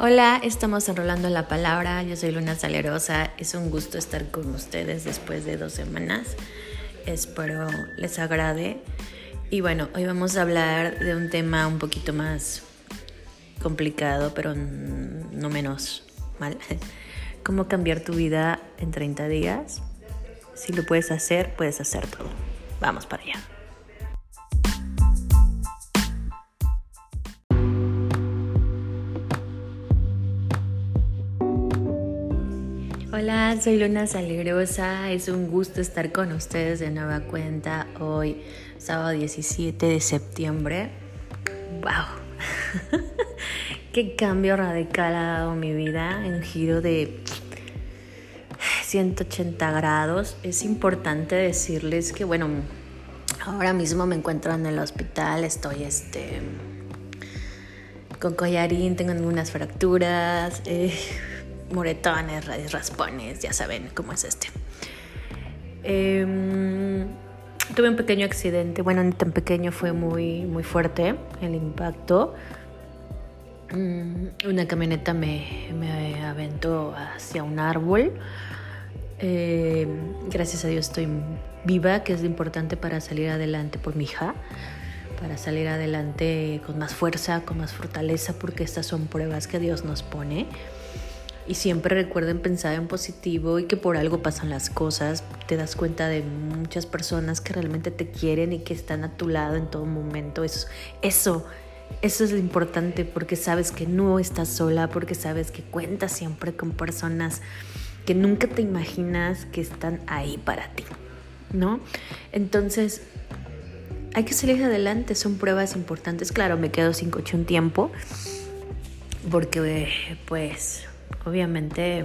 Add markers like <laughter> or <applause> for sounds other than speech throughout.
Hola, estamos enrolando la palabra. Yo soy Luna Salerosa. Es un gusto estar con ustedes después de dos semanas. Espero les agrade. Y bueno, hoy vamos a hablar de un tema un poquito más complicado, pero no menos mal. <laughs> ¿Cómo cambiar tu vida en 30 días? Si lo puedes hacer, puedes hacer todo. Vamos para allá. Soy Luna Salerosa. Es un gusto estar con ustedes de nueva cuenta hoy, sábado 17 de septiembre. ¡Wow! <laughs> ¡Qué cambio radical ha dado mi vida en un giro de 180 grados! Es importante decirles que, bueno, ahora mismo me encuentro en el hospital, estoy este, con collarín, tengo algunas fracturas. Eh, moretones, raspones, ya saben cómo es este. Em, tuve un pequeño accidente, bueno, ni tan pequeño, fue muy, muy fuerte el impacto. Mm, una camioneta me, me, aventó hacia un árbol. Em, gracias a Dios estoy viva, que es importante para salir adelante por mi hija, para salir adelante con más fuerza, con más fortaleza, porque estas son pruebas que Dios nos pone. Y siempre recuerden pensar en positivo y que por algo pasan las cosas. Te das cuenta de muchas personas que realmente te quieren y que están a tu lado en todo momento. Eso, eso, eso es lo importante porque sabes que no estás sola, porque sabes que cuentas siempre con personas que nunca te imaginas que están ahí para ti, ¿no? Entonces, hay que salir adelante, son pruebas importantes. Claro, me quedo sin coche un tiempo porque pues obviamente,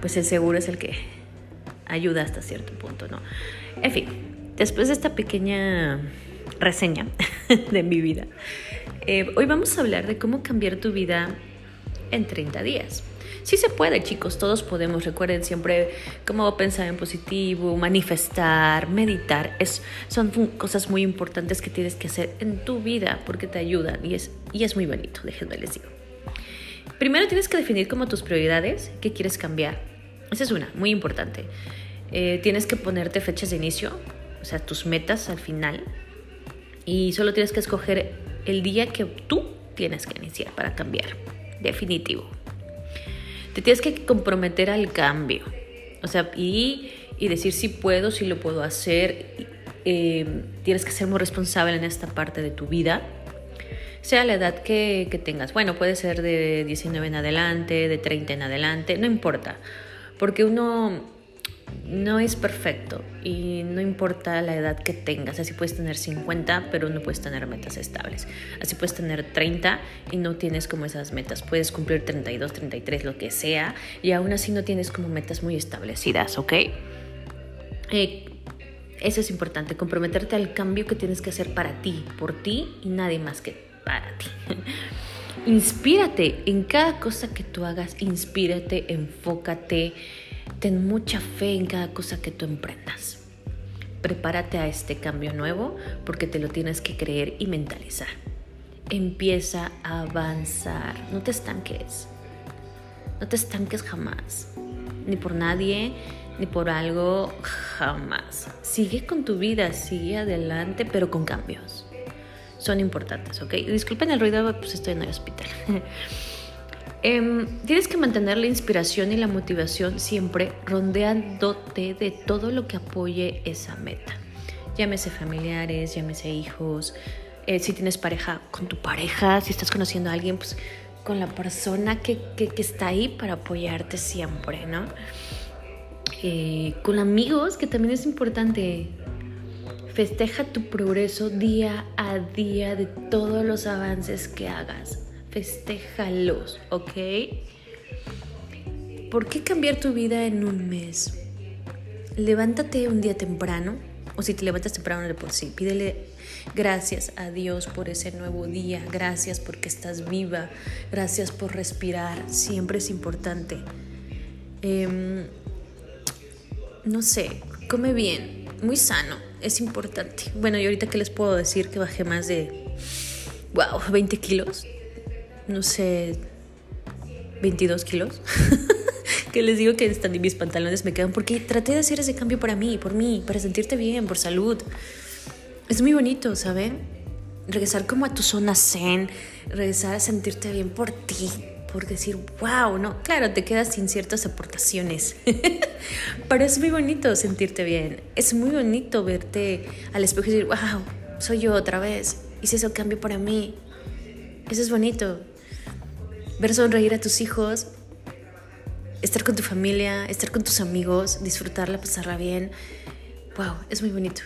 pues el seguro es el que ayuda hasta cierto punto, ¿no? En fin, después de esta pequeña reseña <laughs> de mi vida, eh, hoy vamos a hablar de cómo cambiar tu vida en 30 días. Sí se puede, chicos, todos podemos. Recuerden siempre cómo pensar en positivo, manifestar, meditar. Es, son cosas muy importantes que tienes que hacer en tu vida porque te ayudan y es, y es muy bonito, déjenme les digo. Primero tienes que definir como tus prioridades qué quieres cambiar. Esa es una, muy importante. Eh, tienes que ponerte fechas de inicio, o sea, tus metas al final. Y solo tienes que escoger el día que tú tienes que iniciar para cambiar. Definitivo. Te tienes que comprometer al cambio. O sea, y, decir si puedo, si lo puedo hacer. Eh, tienes que ser muy responsable en esta parte de tu vida sea la edad que, tengas. Bueno, puede ser de 19 en adelante, de 30 en adelante, no importa, porque uno no es perfecto y no importa la edad que tengas. Así puedes tener 50, pero no puedes tener metas estables. Así puedes tener 30 y no tienes como esas metas. Puedes cumplir 32, 33, lo que sea, y aún así no tienes como metas muy establecidas, ¿ok? Eh, eso es importante, comprometerte al cambio que tienes que hacer para ti, por ti y nadie más que para ti. Inspírate en cada cosa que tú hagas, inspírate, enfócate, ten mucha fe en cada cosa que tú emprendas. Prepárate a este cambio nuevo porque te lo tienes que creer y mentalizar. Empieza a avanzar, no te estanques, no te estanques jamás, ni por nadie, ni por algo, jamás. Sigue con tu vida, sigue adelante, pero con cambios son importantes, ¿ok? Disculpen el ruido, pues estoy en el hospital. <laughs> Em, tienes que mantener la inspiración y la motivación siempre rondeándote de todo lo que apoye esa meta. Llámese familiares, llámese hijos, eh, si tienes pareja, con tu pareja, si estás conociendo a alguien, pues con la persona que, que, está ahí para apoyarte siempre, ¿no? Eh, con amigos, que también es importante. Festeja tu progreso día a día de todos los avances que hagas. Festéjalos, ¿ok? ¿Por qué cambiar tu vida en un mes? Levántate un día temprano, o si te levantas temprano de por sí, pídele gracias a Dios por ese nuevo día, gracias porque estás viva, gracias por respirar, siempre es importante. Em, no sé, come bien, muy sano es importante. Bueno, y ahorita que les puedo decir que bajé más de, wow, 20 kilos. no sé, 22 kilos. <laughs> que les digo que están mis pantalones me quedan porque traté de hacer ese cambio para mí, por mí, para sentirte bien, por salud. Es muy bonito, ¿saben? Regresar como a tu zona zen, regresar a sentirte bien por ti, por decir, wow, no, claro, te quedas sin ciertas aportaciones, <laughs> pero es muy bonito sentirte bien, es muy bonito verte al espejo y decir, wow, soy yo otra vez, hice ese cambio para mí, eso es bonito, ver sonreír a tus hijos, estar con tu familia, estar con tus amigos, disfrutarla, pasarla bien, wow, es muy bonito.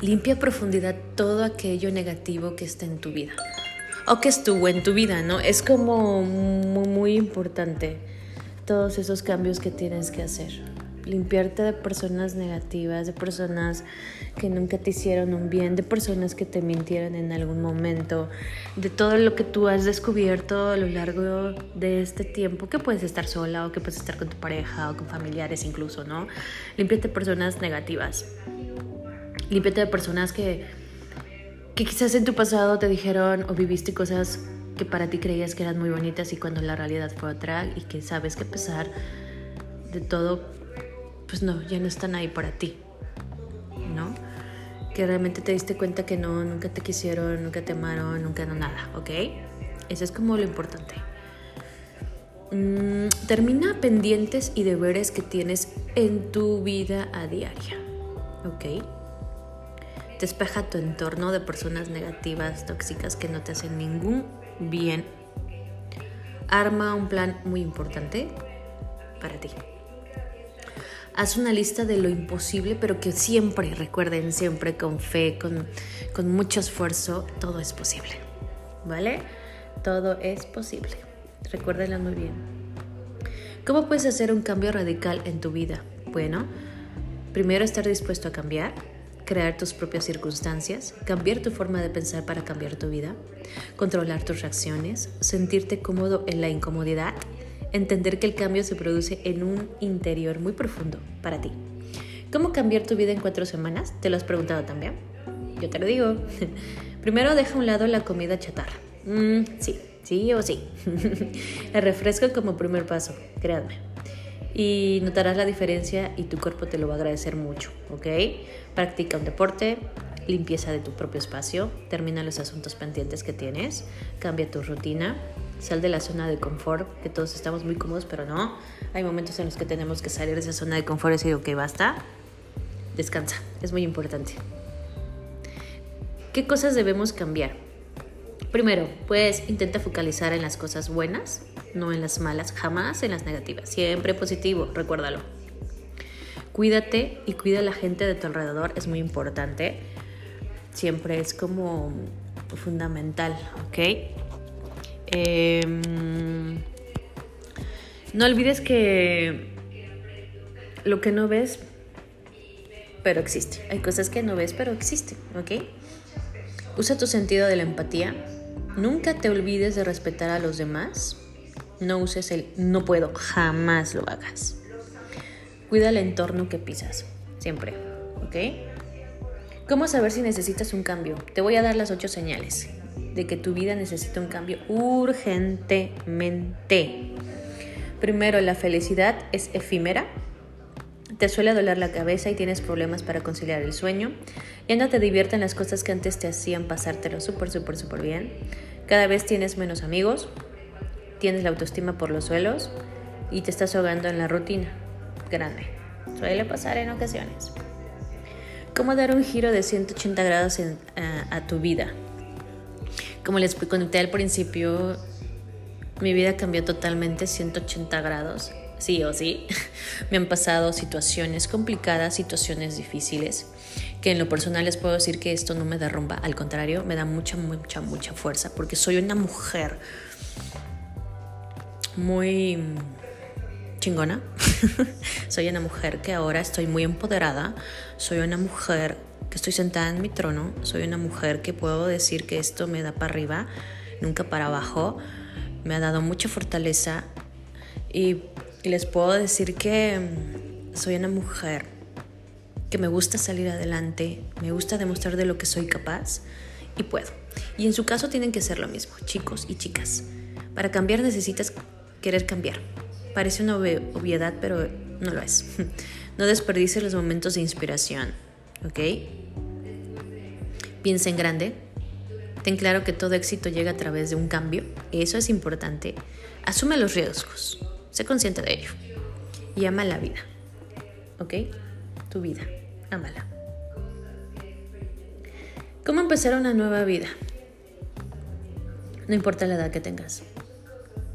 Limpia profundidad todo aquello negativo que está en tu vida o que estuvo en tu vida, ¿no? Es como muy, importante todos esos cambios que tienes que hacer. Limpiarte de personas negativas, de personas que nunca te hicieron un bien, de personas que te mintieron en algún momento, de todo lo que tú has descubierto a lo largo de este tiempo, que puedes estar sola o que puedes estar con tu pareja o con familiares incluso, ¿no? Límpiate de personas negativas. Límpiate de personas que que quizás en tu pasado te dijeron o viviste cosas que para ti creías que eran muy bonitas y cuando la realidad fue otra y que sabes que a pesar de todo, pues no, ya no están ahí para ti, ¿no? Que realmente te diste cuenta que no, nunca te quisieron, nunca te amaron, nunca no nada, ¿ok? Eso es como lo importante. Mm, termina pendientes y deberes que tienes en tu vida a diaria, ¿ok? Despeja tu entorno de personas negativas, tóxicas que no te hacen ningún bien. Arma un plan muy importante para ti. Haz una lista de lo imposible, pero que siempre, recuerden, siempre con fe, con, con mucho esfuerzo, todo es posible. ¿Vale? Todo es posible. Recuérdenlo muy bien. ¿Cómo puedes hacer un cambio radical en tu vida? Bueno, primero estar dispuesto a cambiar crear tus propias circunstancias, cambiar tu forma de pensar para cambiar tu vida, controlar tus reacciones, sentirte cómodo en la incomodidad, entender que el cambio se produce en un interior muy profundo para ti. ¿Cómo cambiar tu vida en cuatro semanas? ¿Te lo has preguntado también? Yo te lo digo. <laughs> Primero deja a un lado la comida chatarra. Mm, sí, sí o sí. <laughs> el refresco como primer paso, créanme y notarás la diferencia y tu cuerpo te lo va a agradecer mucho, ¿ok? Practica un deporte, limpieza de tu propio espacio, termina los asuntos pendientes que tienes, cambia tu rutina, sal de la zona de confort, que todos estamos muy cómodos, pero no. Hay momentos en los que tenemos que salir de esa zona de confort y decir, ok, basta, descansa, es muy importante. ¿Qué cosas debemos cambiar? Primero, pues intenta focalizar en las cosas buenas, no en las malas, jamás en las negativas, siempre positivo, recuérdalo. Cuídate y cuida a la gente de tu alrededor, es muy importante. Siempre es como fundamental, ¿ok? Em, no olvides que lo que no ves, pero existe. Hay cosas que no ves, pero existen, ¿ok? Usa tu sentido de la empatía Nunca te olvides de respetar a los demás. No uses el no puedo, jamás lo hagas. Cuida el entorno que pisas, siempre, ¿ok? ¿Cómo saber si necesitas un cambio? Te voy a dar las ocho señales de que tu vida necesita un cambio urgentemente. Primero, la felicidad es efímera. Te suele doler la cabeza y tienes problemas para conciliar el sueño. Ya no te divierten las cosas que antes te hacían pasártelo súper, súper, súper bien. Cada vez tienes menos amigos, tienes la autoestima por los suelos y te estás ahogando en la rutina. Grande. Suele pasar en ocasiones. ¿Cómo dar un giro de 180 grados a, tu vida? Como les conté al principio, mi vida cambió totalmente 180 grados, sí o sí. <laughs> Me han pasado situaciones complicadas, situaciones difíciles que en lo personal les puedo decir que esto no me derrumba, al contrario, me da mucha, mucha, mucha fuerza, porque soy una mujer muy chingona. <laughs> soy una mujer que ahora estoy muy empoderada, soy una mujer que estoy sentada en mi trono, soy una mujer que puedo decir que esto me da para arriba, nunca para abajo, me ha dado mucha fortaleza y les puedo decir que soy una mujer que me gusta salir adelante, me gusta demostrar de lo que soy capaz y puedo. Y en su caso tienen que ser lo mismo, chicos y chicas. Para cambiar necesitas querer cambiar. Parece una obviedad, pero no lo es. <laughs> No desperdices los momentos de inspiración, ¿ok? Piensa en grande. Ten claro que todo éxito llega a través de un cambio. Eso es importante. Asume los riesgos. Sé consciente de ello. Y ama la vida. ¿Ok? Tu vida. Ámala. ¿Cómo empezar una nueva vida? No importa la edad que tengas.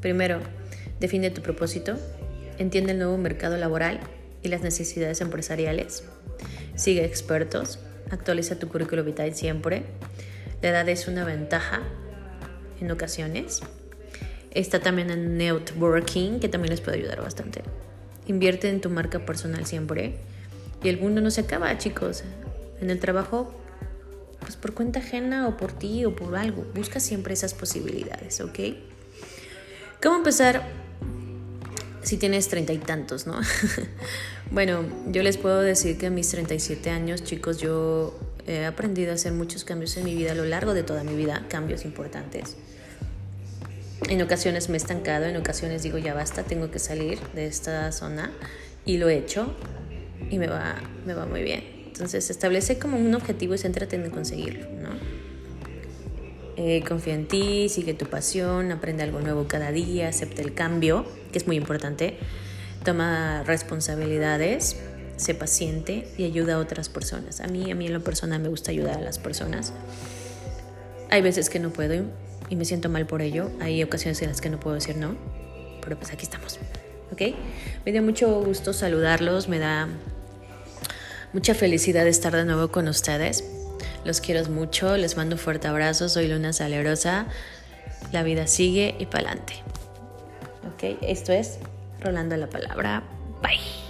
Primero, define tu propósito, entiende el nuevo mercado laboral y las necesidades empresariales. Sigue expertos, actualiza tu currículo vitae siempre. La edad es una ventaja en ocasiones. Está también en networking, que también les puede ayudar bastante. Invierte en tu marca personal siempre. Y el mundo no se acaba, chicos. En el trabajo, pues por cuenta ajena o por ti o por algo. Busca siempre esas posibilidades, ¿ok? ¿Cómo empezar si tienes treinta y tantos, no? <laughs> bueno, yo les puedo decir que a mis 37 años, chicos, yo he aprendido a hacer muchos cambios en mi vida a lo largo de toda mi vida, cambios importantes. En ocasiones me he estancado, en ocasiones digo ya basta, tengo que salir de esta zona y lo he hecho y me va, me va muy bien. Entonces establece como un objetivo y céntrate en conseguirlo. Eh, confía en ti, sigue tu pasión, aprende algo nuevo cada día, acepta el cambio, que es muy importante, toma responsabilidades, sé paciente y ayuda a otras personas. A mí, a mí en lo personal me gusta ayudar a las personas. Hay veces que no puedo y me siento mal por ello. Hay ocasiones en las que no puedo decir no, pero pues aquí estamos. ¿Ok? Me dio mucho gusto saludarlos, me da mucha felicidad estar de nuevo con ustedes. Los quiero mucho, les mando un fuerte abrazo, soy Luna Salerosa. La vida sigue y para adelante. Ok, esto es Rolando la Palabra. Bye.